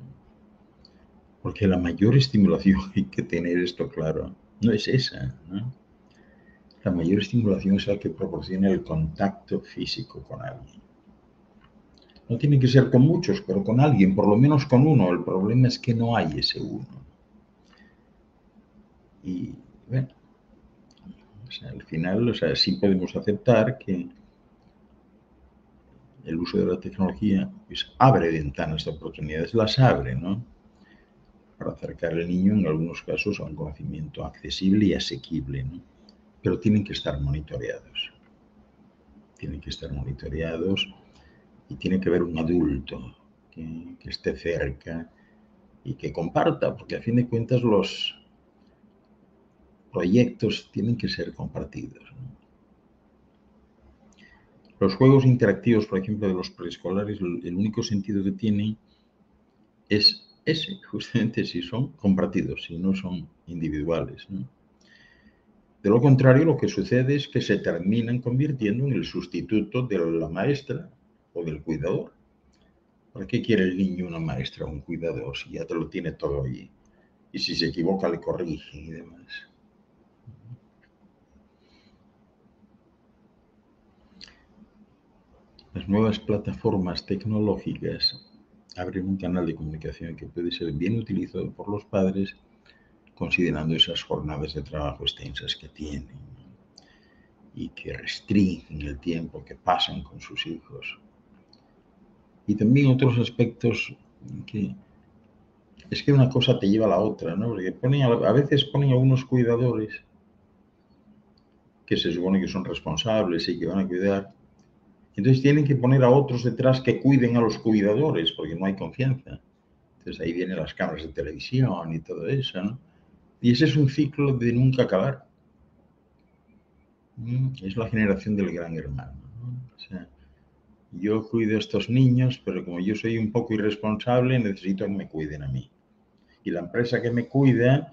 Porque la mayor estimulación, hay que tener esto claro, no es esa. ¿no? La mayor estimulación es la que proporciona el contacto físico con alguien. No tiene que ser con muchos, pero con alguien, por lo menos con uno. El problema es que no hay ese uno. Y bueno, al final, o sea, sí podemos aceptar que el uso de la tecnología pues, abre ventanas de oportunidades, las abre, ¿no? Para acercar al niño, en algunos casos, a un conocimiento accesible y asequible, ¿no? Pero tienen que estar monitoreados. Tienen que estar monitoreados y tiene que haber un adulto que, que esté cerca y que comparta, porque a fin de cuentas los, proyectos tienen que ser compartidos. Los juegos interactivos, por ejemplo, de los preescolares, el único sentido que tienen es ese, justamente si son compartidos, si no son individuales. De lo contrario, lo que sucede es que se terminan convirtiendo en el sustituto de la maestra o del cuidador. ¿Para qué quiere el niño una maestra o un cuidador si ya te lo tiene todo allí? Y si se equivoca le corrige y demás. Las nuevas plataformas tecnológicas abren un canal de comunicación que puede ser bien utilizado por los padres considerando esas jornadas de trabajo extensas que tienen y que restringen el tiempo que pasan con sus hijos. Y también otros aspectos que es que una cosa te lleva a la otra, ¿no? Porque ponen, a veces ponen a unos cuidadores que se supone que son responsables y que van a cuidar, entonces tienen que poner a otros detrás que cuiden a los cuidadores, porque no hay confianza. Entonces ahí vienen las cámaras de televisión y todo eso, ¿no? Y ese es un ciclo de nunca acabar. Es la generación del gran hermano. O sea, yo cuido a estos niños, pero como yo soy un poco irresponsable, necesito que me cuiden a mí. Y la empresa que me cuida,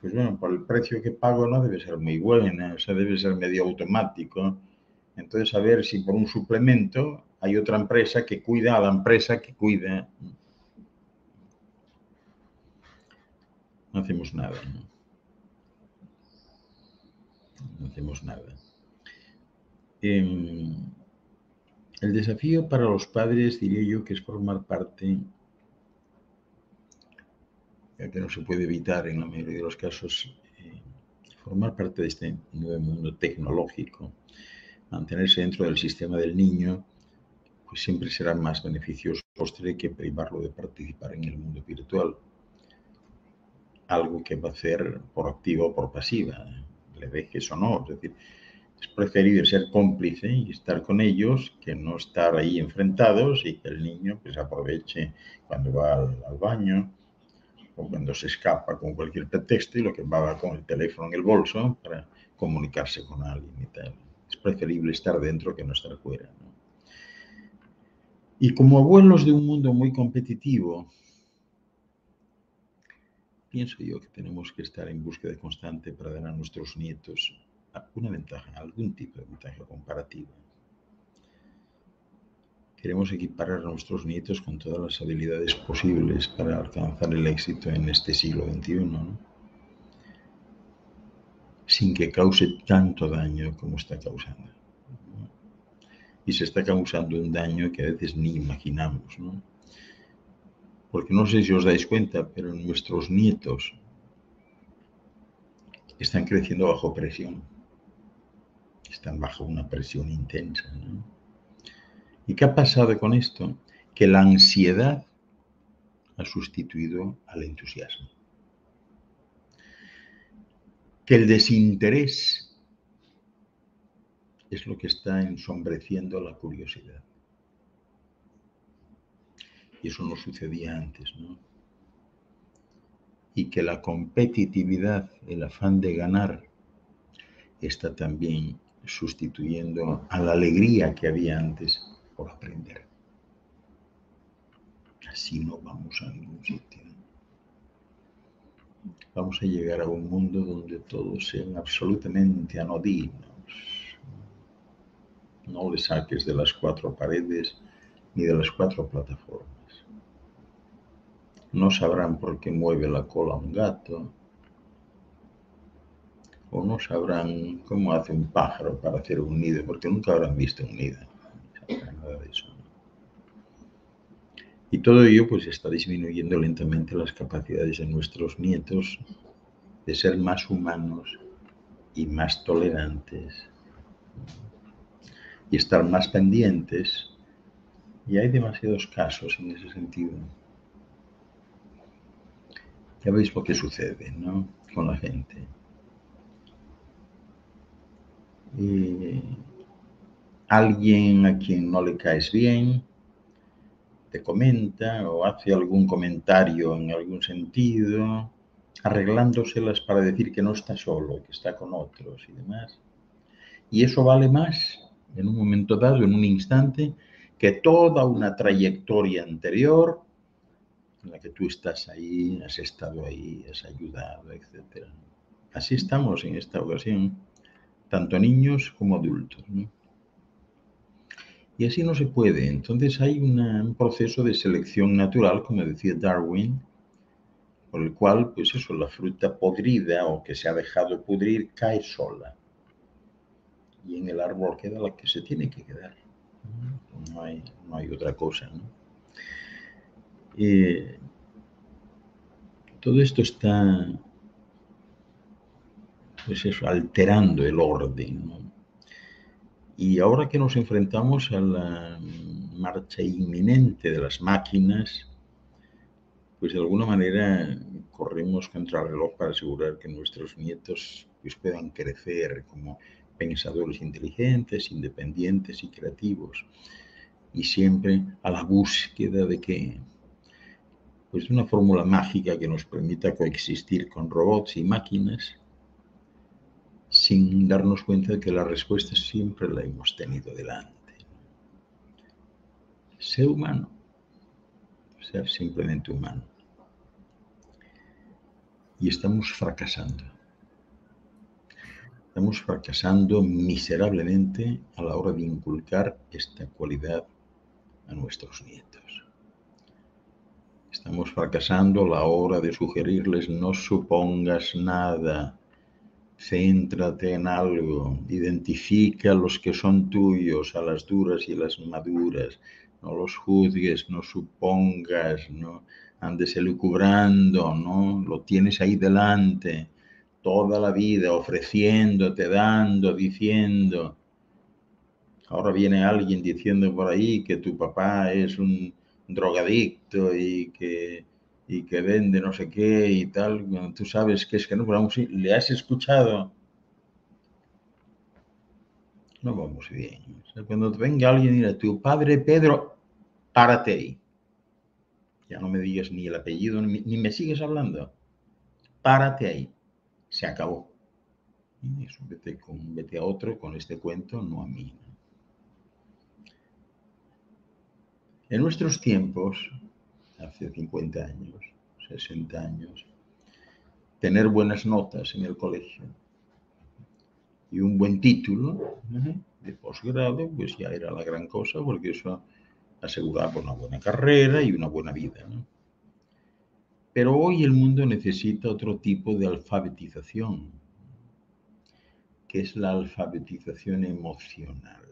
pues bueno, por el precio que pago no debe ser muy buena, o sea, debe ser medio automático. Entonces, a ver si por un suplemento hay otra empresa que cuida a la empresa que cuida. No hacemos nada. ¿no? hacemos nada. Em, el desafío para los padres, diría yo, que es formar parte, que no se puede evitar en la mayoría de los casos, eh, formar parte de este nuevo mundo tecnológico, mantenerse dentro del sistema del niño, pues siempre será más beneficioso postre que privarlo de participar en el mundo virtual. Algo que va a hacer por activa o por pasiva le dejes o no. Es decir, es preferible ser cómplice y estar con ellos que no estar ahí enfrentados y que el niño pues aproveche cuando va al, baño o cuando se escapa con cualquier pretexto y lo que va con el teléfono en el bolso para comunicarse con alguien y tal. Es preferible estar dentro que no estar fuera. Y como abuelos de un mundo muy competitivo, pienso yo que tenemos que estar en búsqueda constante para dar a nuestros nietos una ventaja, algún tipo de ventaja comparativa. Queremos equiparar a nuestros nietos con todas las habilidades posibles para alcanzar el éxito en este siglo XXI, sin que cause tanto daño como está causando. Y se está causando un daño que a veces ni imaginamos. ¿no? Porque no sé si os dais cuenta, pero nuestros nietos están creciendo bajo presión. Están bajo una presión intensa. ¿Y qué ha pasado con esto? Que la ansiedad ha sustituido al entusiasmo. Que el desinterés es lo que está ensombreciendo la curiosidad. Y eso no sucedía antes, ¿no? Y que la competitividad, el afán de ganar, está también sustituyendo a la alegría que había antes por aprender. Así no vamos a ningún sitio. Vamos a llegar a un mundo donde todos sean absolutamente anodinos. No le saques de las cuatro paredes ni de las cuatro plataformas no sabrán por qué mueve la cola un gato, o no sabrán cómo hace un pájaro para hacer un nido, porque nunca habrán visto un nido. nada de eso. Y todo ello pues está disminuyendo lentamente las capacidades de nuestros nietos de ser más humanos y más tolerantes y estar más pendientes. Y hay demasiados casos en ese sentido. Ya veis lo que sucede ¿no? con la gente. alguien a quien no le caes bien te comenta o hace algún comentario en algún sentido, arreglándoselas para decir que no está solo, que está con otros y demás. Y eso vale más en un momento dado, en un instante, que toda una trayectoria anterior en la que tú estás ahí, has estado ahí, has ayudado, etc. Así estamos en esta ocasión, tanto niños como adultos. Y así no se puede. Entonces hay un proceso de selección natural, como decía Darwin, por el cual, pues eso, la fruta podrida o que se ha dejado pudrir cae sola. Y en el árbol queda la que se tiene que quedar. No hay, no hay otra cosa. Eh, todo esto está pues eso, alterando el orden. Y ahora que nos enfrentamos a la marcha inminente de las máquinas, pues de alguna manera corremos contra el reloj para asegurar que nuestros nietos pues, puedan crecer como pensadores inteligentes, independientes y creativos, y siempre a la búsqueda de que pues una fórmula mágica que nos permita coexistir con robots y máquinas sin darnos cuenta de que la respuesta siempre la hemos tenido delante. Ser humano, ser simplemente humano. Y estamos fracasando. Estamos fracasando miserablemente a la hora de inculcar esta cualidad a nuestros nietos. Estamos fracasando a la hora de sugerirles no supongas nada, céntrate en algo, identifica a los que son tuyos, a las duras y las maduras, no los juzgues, no supongas, no andes elucubrando, ¿no? Lo tienes ahí delante toda la vida ofreciéndote, dando, diciendo. Ahora viene alguien diciendo por ahí que tu papá es un drogadicto y que y que vende no sé qué y tal, tú sabes que es que no vamos, le has escuchado. No vamos bien. cuando venga alguien y diga, tu padre Pedro, párate ahí. Ya no me digas ni el apellido, ni, me sigues hablando. Párate ahí. Se acabó. Y eso, vete, con, vete a otro con este cuento, no a mí. En nuestros tiempos, hace 50 años, 60 años, tener buenas notas en el colegio y un buen título de posgrado, pues ya era la gran cosa, porque eso aseguraba una buena carrera y una buena vida. Pero hoy el mundo necesita otro tipo de alfabetización, que es la alfabetización emocional.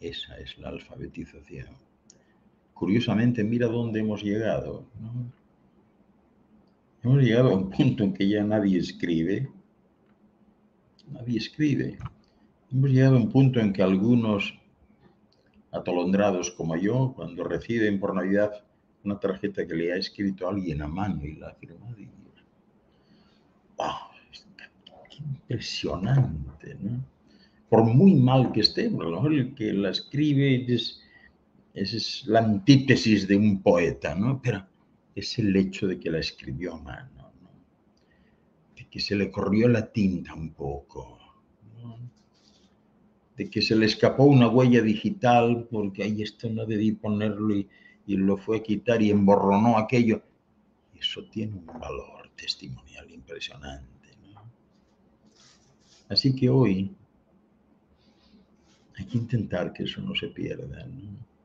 Esa es la alfabetización curiosamente, mira dónde hemos llegado. Hemos llegado a un punto en que ya nadie escribe. Nadie escribe. Hemos llegado a un punto en que algunos atolondrados como yo, cuando reciben por Navidad una tarjeta que le ha escrito alguien a mano y la ha firmado. ¡Qué impresionante! ¿no? Por muy mal que esté, el que la escribe es esa es la antítesis de un poeta, ¿no? Pero es el hecho de que la escribió a mano, ¿no? de que se le corrió la tinta un poco, ¿no? de que se le escapó una huella digital porque ahí esto no debí ponerlo y, y lo fue a quitar y emborronó aquello. Eso tiene un valor testimonial impresionante. ¿no? Así que hoy hay que intentar que eso no se pierda. ¿no?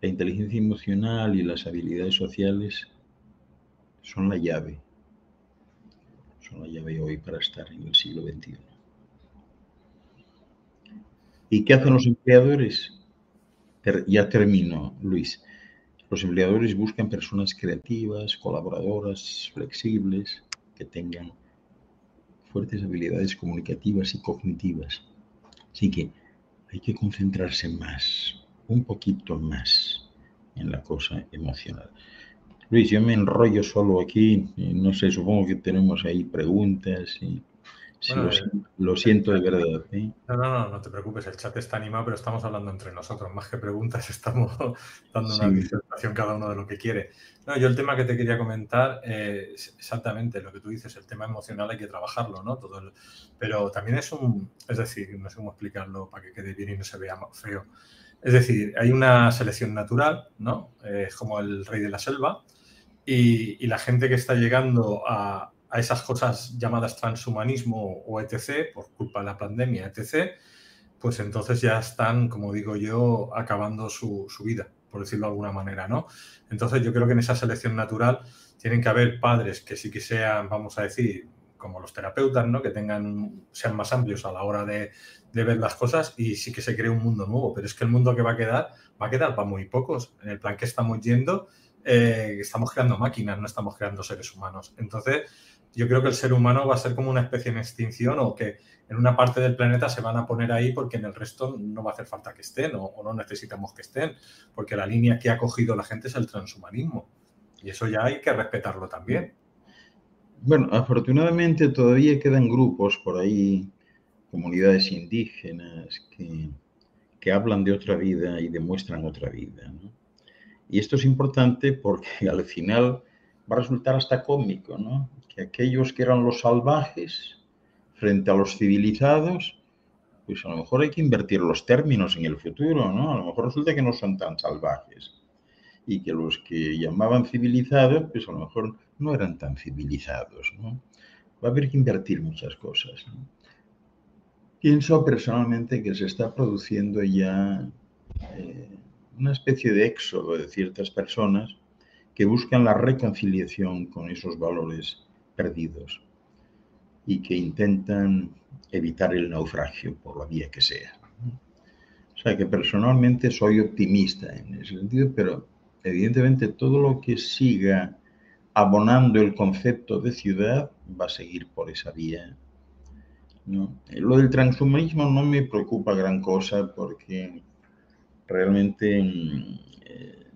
La inteligencia emocional y las habilidades sociales son la llave. Son la llave hoy para estar en el siglo XXI. ¿Y qué hacen los empleadores? Ya termino, Luis. Los empleadores buscan personas creativas, colaboradoras, flexibles, que tengan fuertes habilidades comunicativas y cognitivas. Así que hay que concentrarse más, un poquito más en la cosa emocional. Luis, yo me enrollo solo aquí, no sé, supongo que tenemos ahí preguntas y lo, siento de verdad. ¿eh? No, no, no, no te preocupes, el chat está animado, pero estamos hablando entre nosotros, más que preguntas, estamos dando una disertación cada uno de lo que quiere. No, yo el tema que te quería comentar es exactamente lo que tú dices, el tema emocional hay que trabajarlo, ¿no? Todo pero también es un, es decir, no sé cómo explicarlo para que quede bien y no se vea feo. Es decir, hay una selección natural, ¿no? Es como el rey de la selva. Y, la gente que está llegando a, esas cosas llamadas transhumanismo o etc., por culpa de la pandemia, etc., pues entonces ya están, como digo yo, acabando su, su, vida, por decirlo de alguna manera, ¿no? Entonces yo creo que en esa selección natural tienen que haber padres que sí que sean, vamos a decir, como los terapeutas, ¿no? Que tengan, sean más amplios a la hora de, ver las cosas y sí que se cree un mundo nuevo, pero es que el mundo que va a quedar va a quedar para muy pocos. En el plan que estamos yendo, eh, estamos creando máquinas, no estamos creando seres humanos. Entonces, yo creo que el ser humano va a ser como una especie en extinción o que en una parte del planeta se van a poner ahí porque en el resto no va a hacer falta que estén o, o no necesitamos que estén, porque la línea que ha cogido la gente es el transhumanismo. Y eso ya hay que respetarlo también. Bueno, afortunadamente todavía quedan grupos por ahí, comunidades indígenas, que, hablan de otra vida y demuestran otra vida. Y esto es importante porque al final va a resultar hasta cómico, ¿no? Que aquellos que eran los salvajes frente a los civilizados, pues a lo mejor hay que invertir los términos en el futuro, ¿no? A lo mejor resulta que no son tan salvajes y que los que llamaban civilizados, pues a lo mejor no eran tan civilizados, ¿no? Va a haber que invertir muchas cosas. Pienso personalmente que se está produciendo ya eh, una especie de éxodo de ciertas personas que buscan la reconciliación con esos valores perdidos y que intentan evitar el naufragio por la vía que sea. O sea que personalmente soy optimista en ese sentido, pero evidentemente todo lo que siga abonando el concepto de ciudad va a seguir por esa vía. ¿no? Lo del transhumanismo no me preocupa gran cosa porque realmente eh,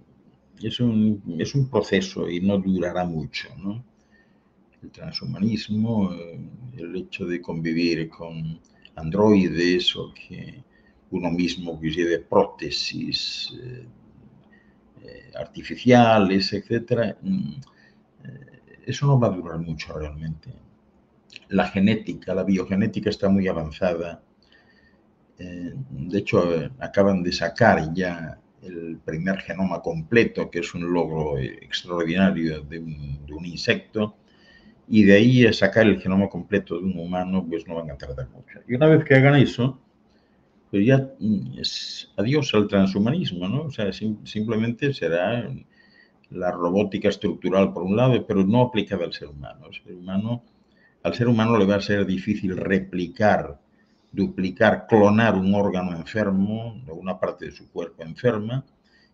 es, un, es, un, proceso y no durará mucho. ¿no? El transhumanismo, eh, el hecho de convivir con androides o que uno mismo de prótesis eh, eh, artificiales, etcétera, mm, eso no va a durar mucho realmente. La genética, la biogenética está muy avanzada eh, de hecho, acaban de sacar ya el primer genoma completo, que es un logro extraordinario de un, insecto, y de ahí a sacar el genoma completo de un humano, pues no van a tardar mucho. Y una vez que hagan eso, pues ya mm, es adiós al transhumanismo, ¿no? O sea, simplemente será la robótica estructural por un lado, pero no aplicada al ser humano. Ser humano. Al ser humano le va a ser difícil replicar duplicar, clonar un órgano enfermo o una parte de su cuerpo enferma,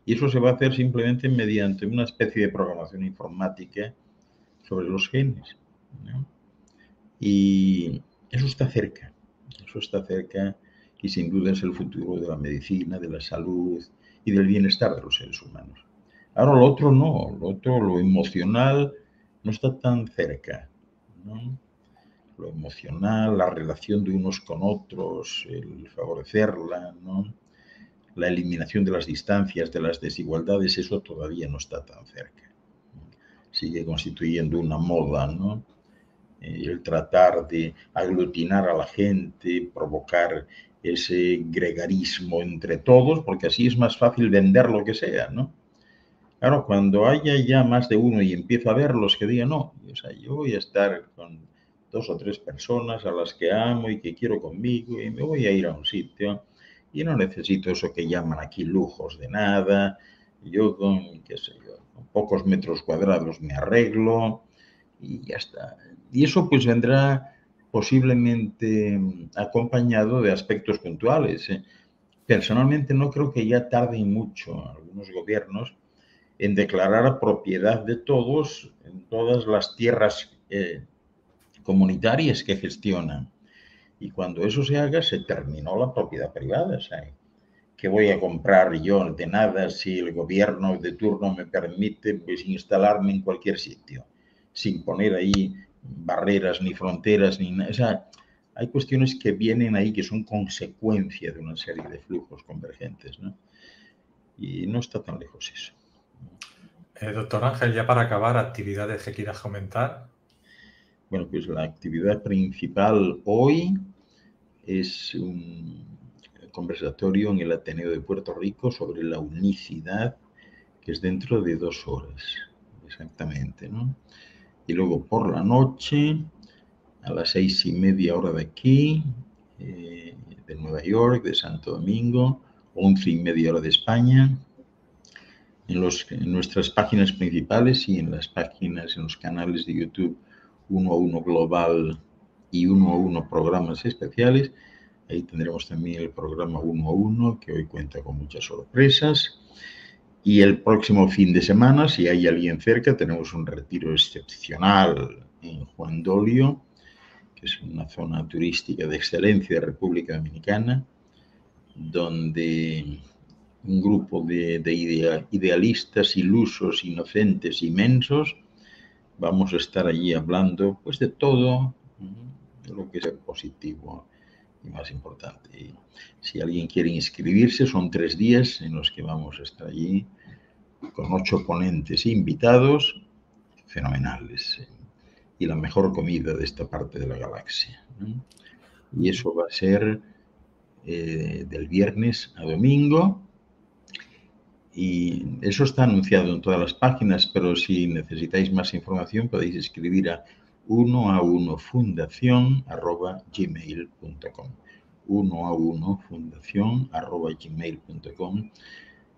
y eso se va a hacer simplemente mediante una especie de programación informática sobre los genes. Y eso está cerca, eso está cerca y sin duda es el futuro de la medicina, de la salud y del bienestar de los seres humanos. Ahora lo otro no, lo otro, lo emocional, no está tan cerca. ¿no? lo emocional, la relación de unos con otros, el favorecerla, la eliminación de las distancias, de las desigualdades, eso todavía no está tan cerca. Sigue constituyendo una moda, ¿no? Eh, el tratar de aglutinar a la gente, provocar ese gregarismo entre todos, porque así es más fácil vender lo que sea, ¿no? Claro, cuando haya ya más de uno y empiezo a verlos que digan, no, o sea, yo voy a estar con dos o tres personas a las que amo y que quiero conmigo y me voy a ir a un sitio y no necesito eso que llaman aquí lujos de nada. Yo con, qué sé yo, con pocos metros cuadrados me arreglo y ya está. Y eso pues vendrá posiblemente acompañado de aspectos puntuales. ¿eh? Personalmente no creo que ya tarden mucho algunos gobiernos en declarar propiedad de todos en todas las tierras eh, comunitarias que gestionan. Y cuando eso se haga, se terminó la propiedad privada. Sea, ¿Qué voy a comprar yo de nada si el gobierno de turno me permite pues, instalarme en cualquier sitio, sin poner ahí barreras ni fronteras ni nada? O sea, hay cuestiones que vienen ahí que son consecuencia de una serie de flujos convergentes. ¿no? Y no está tan lejos eso. Eh, doctor Ángel, ya para acabar, actividades que quieras comentar. Bueno, pues la actividad principal hoy es un conversatorio en el Ateneo de Puerto Rico sobre la unicidad, que es dentro de dos horas, exactamente, ¿no? Y luego por la noche, a las seis y media hora de aquí, eh, de Nueva York, de Santo Domingo, once y media hora de España, en, los, en nuestras páginas principales y en las páginas, en los canales de YouTube uno a uno global y uno a uno programas especiales. Ahí tendremos también el programa uno a uno, que hoy cuenta con muchas sorpresas. Y el próximo fin de semana, si hay alguien cerca, tenemos un retiro excepcional en Juan Dolio, que es una zona turística de excelencia de República Dominicana, donde un grupo de, de idealistas, ilusos, inocentes, inmensos, vamos a estar allí hablando pues de todo lo que es positivo y más importante. Si alguien quiere inscribirse, son tres días en los que vamos a estar allí con ocho ponentes invitados, fenomenales y la mejor comida de esta parte de la galaxia. Y eso va a ser eh, del viernes a domingo. Y eso está anunciado en todas las páginas, pero si necesitáis más información podéis escribir a 1 a 1 fundación arroba gmail.com 1 a 1 fundación arroba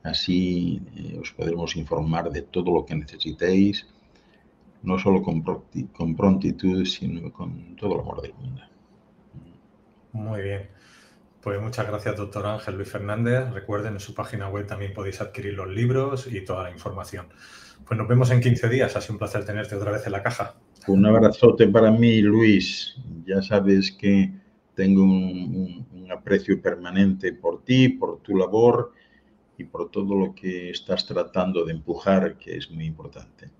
así eh, os podremos informar de todo lo que necesitéis no solo con, con prontitud sino con todo el amor del mundo. Muy bien pues muchas gracias, doctor Ángel Luis Fernández. Recuerden, en su página web también podéis adquirir los libros y toda la información. Pues nos vemos en 15 días. Ha sido un placer tenerte otra vez en la caja. Un abrazote para mí, Luis. Ya sabes que tengo un, aprecio permanente por ti, por tu labor y por todo lo que estás tratando de empujar, que es muy importante.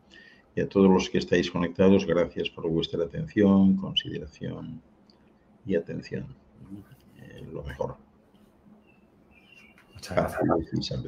Y a todos los que estáis conectados, gracias por vuestra atención, consideración y atención lo mejor. Muchas gracias.